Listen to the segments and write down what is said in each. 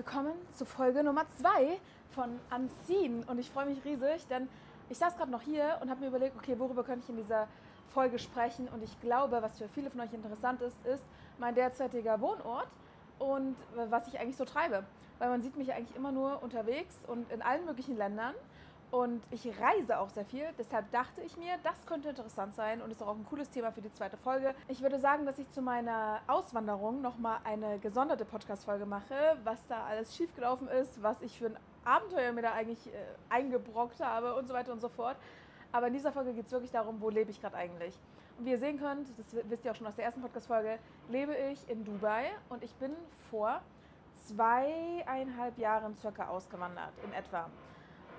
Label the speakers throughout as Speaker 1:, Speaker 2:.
Speaker 1: willkommen zu Folge Nummer 2 von Unseen. Und ich freue mich riesig, denn ich saß gerade noch hier und habe mir überlegt, okay, worüber könnte ich in dieser Folge sprechen? Und ich glaube, was für viele von euch interessant ist, ist mein derzeitiger Wohnort und was ich eigentlich so treibe. Weil man sieht mich eigentlich immer nur unterwegs und in allen möglichen Ländern. Und ich reise auch sehr viel, deshalb dachte ich mir, das könnte interessant sein und ist auch ein cooles Thema für die zweite Folge. Ich würde sagen, dass ich zu meiner Auswanderung nochmal eine gesonderte Podcast-Folge mache, was da alles schiefgelaufen ist, was ich für ein Abenteuer mir da eigentlich äh, eingebrockt habe und so weiter und so fort. Aber in dieser Folge geht es wirklich darum, wo lebe ich gerade eigentlich. Und wie ihr sehen könnt, das wisst ihr auch schon aus der ersten Podcast-Folge, lebe ich in Dubai und ich bin vor zweieinhalb Jahren circa ausgewandert, in etwa.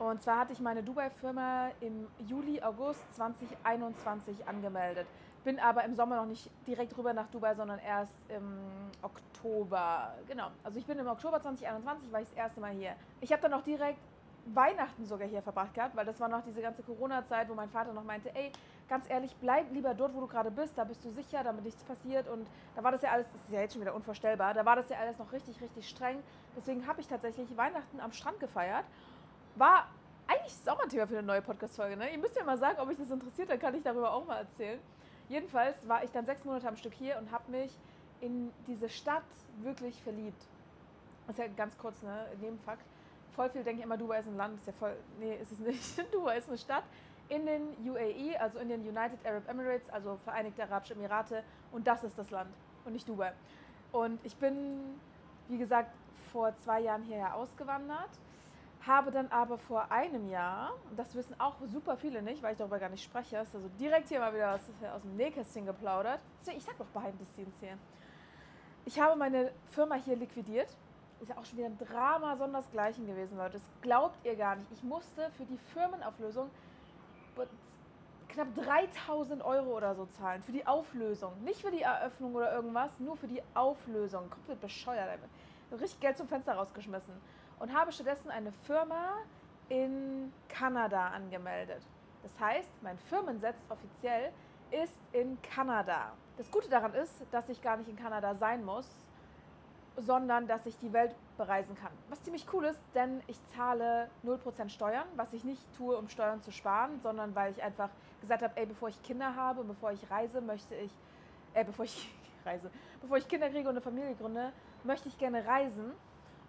Speaker 1: Und zwar hatte ich meine Dubai-Firma im Juli, August 2021 angemeldet. Bin aber im Sommer noch nicht direkt rüber nach Dubai, sondern erst im Oktober. Genau. Also ich bin im Oktober 2021, war ich das erste Mal hier. Ich habe dann auch direkt Weihnachten sogar hier verbracht gehabt, weil das war noch diese ganze Corona-Zeit, wo mein Vater noch meinte, ey, ganz ehrlich, bleib lieber dort, wo du gerade bist, da bist du sicher, damit nichts passiert. Und da war das ja alles, das ist ja jetzt schon wieder unvorstellbar, da war das ja alles noch richtig, richtig streng. Deswegen habe ich tatsächlich Weihnachten am Strand gefeiert war eigentlich Sommerthema für eine neue Podcast-Folge. Ne? Ihr müsst ja mal sagen, ob euch das interessiert, dann kann ich darüber auch mal erzählen. Jedenfalls war ich dann sechs Monate am Stück hier und habe mich in diese Stadt wirklich verliebt. Das ist ja ganz kurz, ne? Nebenfakt. Voll viel denke ich immer, Dubai ist ein Land, ist ja voll, nee, ist es nicht. Dubai ist eine Stadt in den UAE, also in den United Arab Emirates, also Vereinigte Arabische Emirate und das ist das Land und nicht Dubai. Und ich bin, wie gesagt, vor zwei Jahren hierher ausgewandert habe dann aber vor einem Jahr, das wissen auch super viele nicht, weil ich darüber gar nicht spreche, ist also direkt hier mal wieder aus, aus dem Nähkästchen geplaudert. Ich sag doch Behind the Scenes hier. Ich habe meine Firma hier liquidiert. Ist ja auch schon wieder ein Drama sondersgleichen gewesen, Leute. Das glaubt ihr gar nicht. Ich musste für die Firmenauflösung knapp 3000 Euro oder so zahlen. Für die Auflösung. Nicht für die Eröffnung oder irgendwas, nur für die Auflösung. Komplett bescheuert. Richtig Geld zum Fenster rausgeschmissen und habe stattdessen eine Firma in Kanada angemeldet. Das heißt, mein Firmensitz offiziell ist in Kanada. Das Gute daran ist, dass ich gar nicht in Kanada sein muss, sondern dass ich die Welt bereisen kann. Was ziemlich cool ist, denn ich zahle 0% Steuern, was ich nicht tue, um Steuern zu sparen, sondern weil ich einfach gesagt habe, ey, bevor ich Kinder habe, bevor ich reise, möchte ich, äh, bevor ich reise, bevor ich Kinder kriege und eine Familie gründe, möchte ich gerne reisen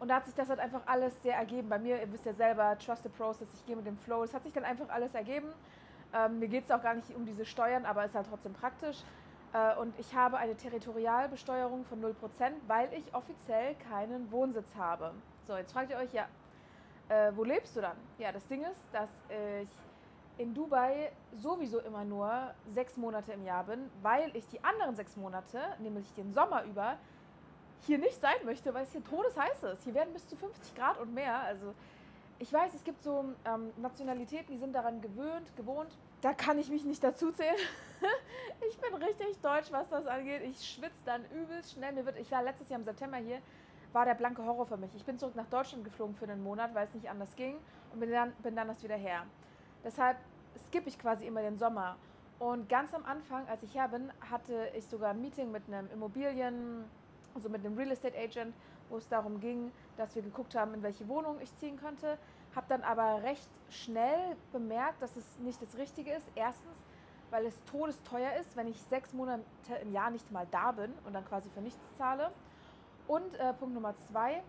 Speaker 1: und da hat sich das halt einfach alles sehr ergeben. Bei mir, ihr wisst ja selber, Trust the Process, ich gehe mit dem Flow. Es hat sich dann einfach alles ergeben. Ähm, mir geht es auch gar nicht um diese Steuern, aber es ist halt trotzdem praktisch. Äh, und ich habe eine Territorialbesteuerung von 0%, weil ich offiziell keinen Wohnsitz habe. So, jetzt fragt ihr euch, ja, äh, wo lebst du dann? Ja, das Ding ist, dass ich in Dubai sowieso immer nur sechs Monate im Jahr bin, weil ich die anderen sechs Monate, nämlich den Sommer über, hier nicht sein möchte, weil es hier todesheiß ist. Hier werden bis zu 50 Grad und mehr. Also ich weiß, es gibt so ähm, Nationalitäten, die sind daran gewöhnt, gewohnt. Da kann ich mich nicht dazu zählen. ich bin richtig deutsch, was das angeht. Ich schwitze dann übelst schnell. Mir wird, ich war letztes Jahr im September hier, war der blanke Horror für mich. Ich bin zurück nach Deutschland geflogen für einen Monat, weil es nicht anders ging und bin dann, bin dann das wieder her. Deshalb skippe ich quasi immer den Sommer. Und ganz am Anfang, als ich her bin, hatte ich sogar ein Meeting mit einem Immobilien also mit einem Real Estate Agent, wo es darum ging, dass wir geguckt haben, in welche Wohnung ich ziehen könnte. Habe dann aber recht schnell bemerkt, dass es nicht das Richtige ist. Erstens, weil es todesteuer ist, wenn ich sechs Monate im Jahr nicht mal da bin und dann quasi für nichts zahle. Und äh, Punkt Nummer zwei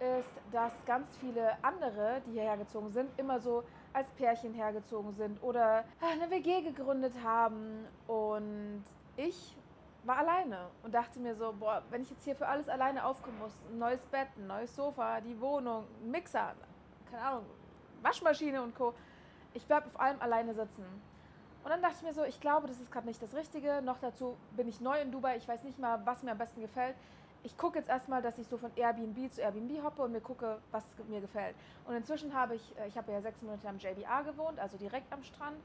Speaker 1: ist, dass ganz viele andere, die hierher gezogen sind, immer so als Pärchen hergezogen sind oder eine WG gegründet haben. Und ich war alleine und dachte mir so, boah, wenn ich jetzt hier für alles alleine aufkommen muss, ein neues Bett, ein neues Sofa, die Wohnung, ein Mixer, keine Ahnung, Waschmaschine und Co. Ich bleibe auf allem alleine sitzen. Und dann dachte ich mir so, ich glaube, das ist gerade nicht das Richtige. Noch dazu bin ich neu in Dubai, ich weiß nicht mal, was mir am besten gefällt. Ich gucke jetzt erstmal, dass ich so von Airbnb zu Airbnb hoppe und mir gucke, was mir gefällt. Und inzwischen habe ich, äh, ich habe ja sechs Monate am JBA gewohnt, also direkt am Strand.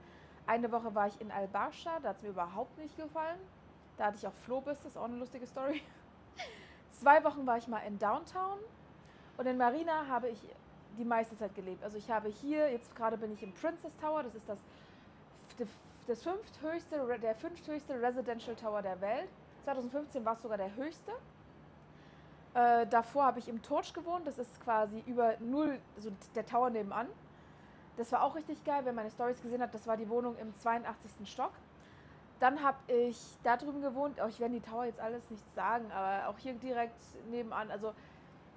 Speaker 1: Eine Woche war ich in Al-Barsha, da hat es mir überhaupt nicht gefallen. Da hatte ich auch Flohbiss, das ist auch eine lustige Story. Zwei Wochen war ich mal in Downtown und in Marina habe ich die meiste Zeit gelebt. Also ich habe hier, jetzt gerade bin ich im Princess Tower, das ist das, das fünfthöchste, der fünfthöchste Residential Tower der Welt. 2015 war es sogar der höchste. Äh, davor habe ich im Torch gewohnt. Das ist quasi über null, so der Tower nebenan. Das war auch richtig geil, wenn meine Stories gesehen hat. Das war die Wohnung im 82. Stock. Dann habe ich da drüben gewohnt. Oh, ich werde die Tower jetzt alles nicht sagen, aber auch hier direkt nebenan. Also,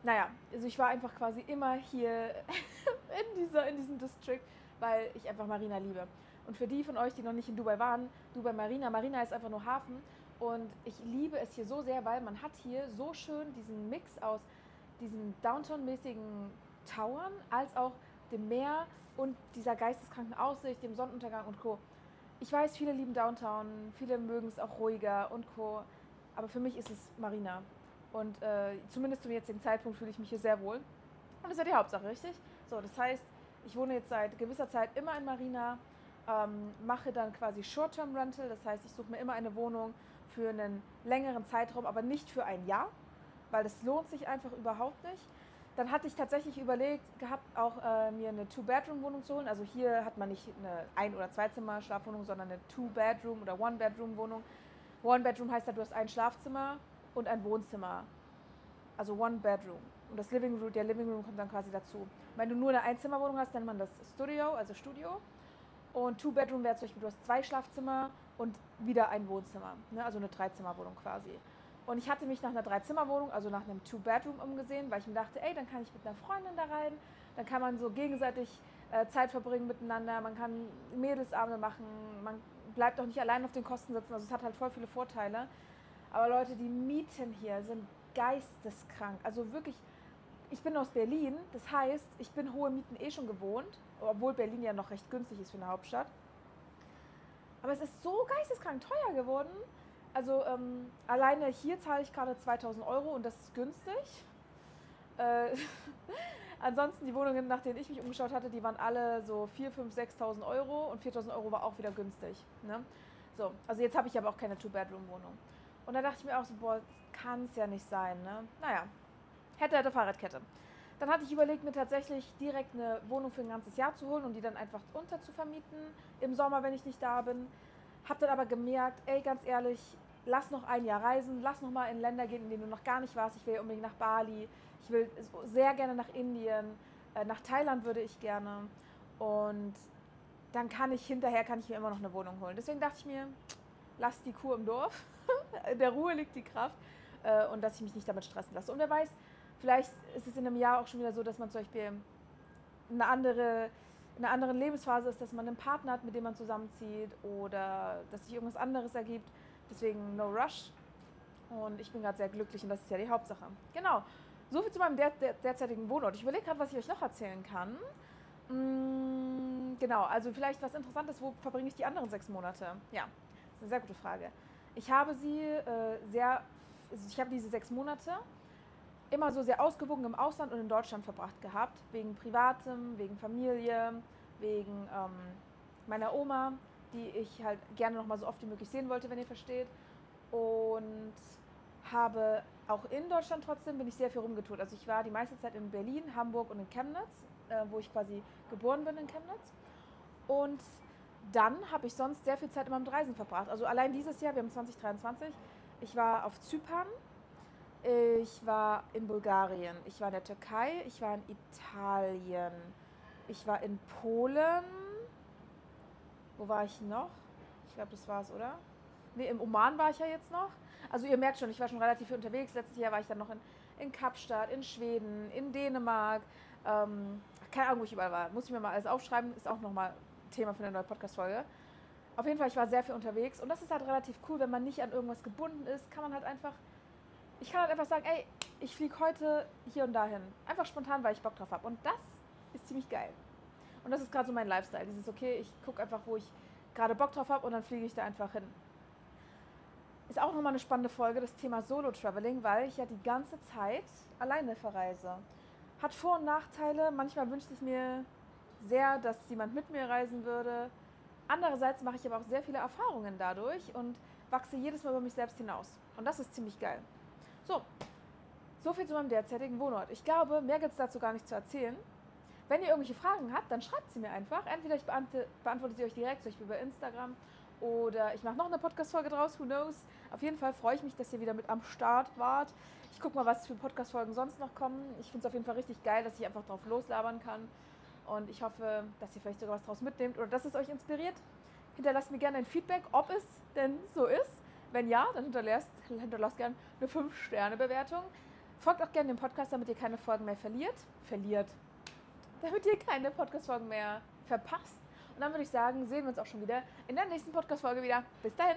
Speaker 1: naja, also ich war einfach quasi immer hier in, dieser, in diesem District, weil ich einfach Marina liebe. Und für die von euch, die noch nicht in Dubai waren, Dubai Marina, Marina ist einfach nur Hafen. Und ich liebe es hier so sehr, weil man hat hier so schön diesen Mix aus diesen Downtown-mäßigen Towern als auch dem Meer und dieser geisteskranken Aussicht, dem Sonnenuntergang und Co. Ich weiß, viele lieben Downtown, viele mögen es auch ruhiger und Co. Aber für mich ist es Marina. Und äh, zumindest zum jetzigen Zeitpunkt fühle ich mich hier sehr wohl. Und das ist ja die Hauptsache, richtig? So, das heißt, ich wohne jetzt seit gewisser Zeit immer in Marina, ähm, mache dann quasi Short-Term-Rental. Das heißt, ich suche mir immer eine Wohnung für einen längeren Zeitraum, aber nicht für ein Jahr, weil das lohnt sich einfach überhaupt nicht. Dann hatte ich tatsächlich überlegt gehabt, auch äh, mir eine Two-Bedroom-Wohnung zu holen. Also hier hat man nicht eine Ein- oder Zweizimmer-Schlafwohnung, sondern eine Two-Bedroom- oder One-Bedroom-Wohnung. One-Bedroom heißt ja, du hast ein Schlafzimmer und ein Wohnzimmer. Also One-Bedroom. Und das Living Room, der Living Room kommt dann quasi dazu. Wenn du nur eine Einzimmerwohnung hast, nennt man das Studio, also Studio. Und Two-Bedroom wäre zum Beispiel, du hast zwei Schlafzimmer und wieder ein Wohnzimmer. Ne? Also eine Dreizimmerwohnung quasi. Und ich hatte mich nach einer Dreizimmerwohnung, also nach einem Two-Bedroom umgesehen, weil ich mir dachte, ey, dann kann ich mit einer Freundin da rein, dann kann man so gegenseitig äh, Zeit verbringen miteinander, man kann Mädelsabende machen, man bleibt auch nicht allein auf den Kosten sitzen, also es hat halt voll viele Vorteile. Aber Leute, die Mieten hier sind geisteskrank. Also wirklich, ich bin aus Berlin, das heißt, ich bin hohe Mieten eh schon gewohnt, obwohl Berlin ja noch recht günstig ist für eine Hauptstadt. Aber es ist so geisteskrank teuer geworden. Also ähm, alleine hier zahle ich gerade 2000 Euro und das ist günstig. Äh, ansonsten die Wohnungen, nach denen ich mich umgeschaut hatte, die waren alle so 4, 5, 6.000 Euro und 4.000 Euro war auch wieder günstig. Ne? So, also jetzt habe ich aber auch keine Two-Bedroom-Wohnung. Und da dachte ich mir auch so, boah, kann es ja nicht sein. Ne? Naja, hätte, hätte Fahrradkette. Dann hatte ich überlegt, mir tatsächlich direkt eine Wohnung für ein ganzes Jahr zu holen und die dann einfach unterzuvermieten im Sommer, wenn ich nicht da bin. Hab dann aber gemerkt, ey, ganz ehrlich, lass noch ein Jahr reisen, lass noch mal in Länder gehen, in denen du noch gar nicht warst. Ich will unbedingt nach Bali, ich will sehr gerne nach Indien, äh, nach Thailand würde ich gerne. Und dann kann ich hinterher kann ich mir immer noch eine Wohnung holen. Deswegen dachte ich mir, lass die Kuh im Dorf. Der Ruhe liegt die Kraft äh, und dass ich mich nicht damit stressen lasse. Und wer weiß, vielleicht ist es in einem Jahr auch schon wieder so, dass man zum Beispiel eine andere in einer anderen Lebensphase ist, dass man einen Partner hat, mit dem man zusammenzieht oder dass sich irgendwas anderes ergibt. Deswegen no rush. Und ich bin gerade sehr glücklich und das ist ja die Hauptsache. Genau. So viel zu meinem der, der, derzeitigen Wohnort. Ich überlege gerade, was ich euch noch erzählen kann. Mm, genau, also vielleicht was Interessantes, wo verbringe ich die anderen sechs Monate? Ja, das ist eine sehr gute Frage. Ich habe sie äh, sehr, also ich habe diese sechs Monate immer so sehr ausgewogen im Ausland und in Deutschland verbracht gehabt. Wegen Privatem, wegen Familie, wegen ähm, meiner Oma, die ich halt gerne noch mal so oft wie möglich sehen wollte, wenn ihr versteht. Und habe auch in Deutschland trotzdem bin ich sehr viel rumgetourt. Also ich war die meiste Zeit in Berlin, Hamburg und in Chemnitz, äh, wo ich quasi geboren bin in Chemnitz. Und dann habe ich sonst sehr viel Zeit immer mit Reisen verbracht. Also allein dieses Jahr, wir haben 2023, ich war auf Zypern, ich war in Bulgarien, ich war in der Türkei, ich war in Italien, ich war in Polen. Wo war ich noch? Ich glaube, das war's, oder? Nee, im Oman war ich ja jetzt noch. Also ihr merkt schon, ich war schon relativ viel unterwegs. Letztes Jahr war ich dann noch in, in Kapstadt, in Schweden, in Dänemark. Ähm, keine Ahnung, wo ich überall war. Muss ich mir mal alles aufschreiben. Ist auch nochmal Thema für eine neue Podcast-Folge. Auf jeden Fall, ich war sehr viel unterwegs. Und das ist halt relativ cool, wenn man nicht an irgendwas gebunden ist, kann man halt einfach ich kann halt einfach sagen, ey, ich fliege heute hier und dahin. Einfach spontan, weil ich Bock drauf habe. Und das ist ziemlich geil. Und das ist gerade so mein Lifestyle. Dieses, okay, ich gucke einfach, wo ich gerade Bock drauf habe und dann fliege ich da einfach hin. Ist auch nochmal eine spannende Folge, das Thema Solo-Traveling, weil ich ja die ganze Zeit alleine verreise. Hat Vor- und Nachteile. Manchmal wünschte ich mir sehr, dass jemand mit mir reisen würde. Andererseits mache ich aber auch sehr viele Erfahrungen dadurch und wachse jedes Mal über mich selbst hinaus. Und das ist ziemlich geil. So, so viel zu meinem derzeitigen Wohnort. Ich glaube, mehr gibt es dazu gar nicht zu erzählen. Wenn ihr irgendwelche Fragen habt, dann schreibt sie mir einfach. Entweder ich beantworte, beantworte sie euch direkt, zum Beispiel über Instagram, oder ich mache noch eine Podcast-Folge draus, who knows. Auf jeden Fall freue ich mich, dass ihr wieder mit am Start wart. Ich gucke mal, was für Podcast-Folgen sonst noch kommen. Ich finde es auf jeden Fall richtig geil, dass ich einfach drauf loslabern kann. Und ich hoffe, dass ihr vielleicht sogar was draus mitnehmt oder dass es euch inspiriert. Hinterlasst mir gerne ein Feedback, ob es denn so ist. Wenn ja, dann hinterlasst, hinterlasst gerne eine 5-Sterne-Bewertung. Folgt auch gerne dem Podcast, damit ihr keine Folgen mehr verliert. Verliert. Damit ihr keine Podcast-Folgen mehr verpasst. Und dann würde ich sagen, sehen wir uns auch schon wieder in der nächsten Podcast-Folge wieder. Bis dahin.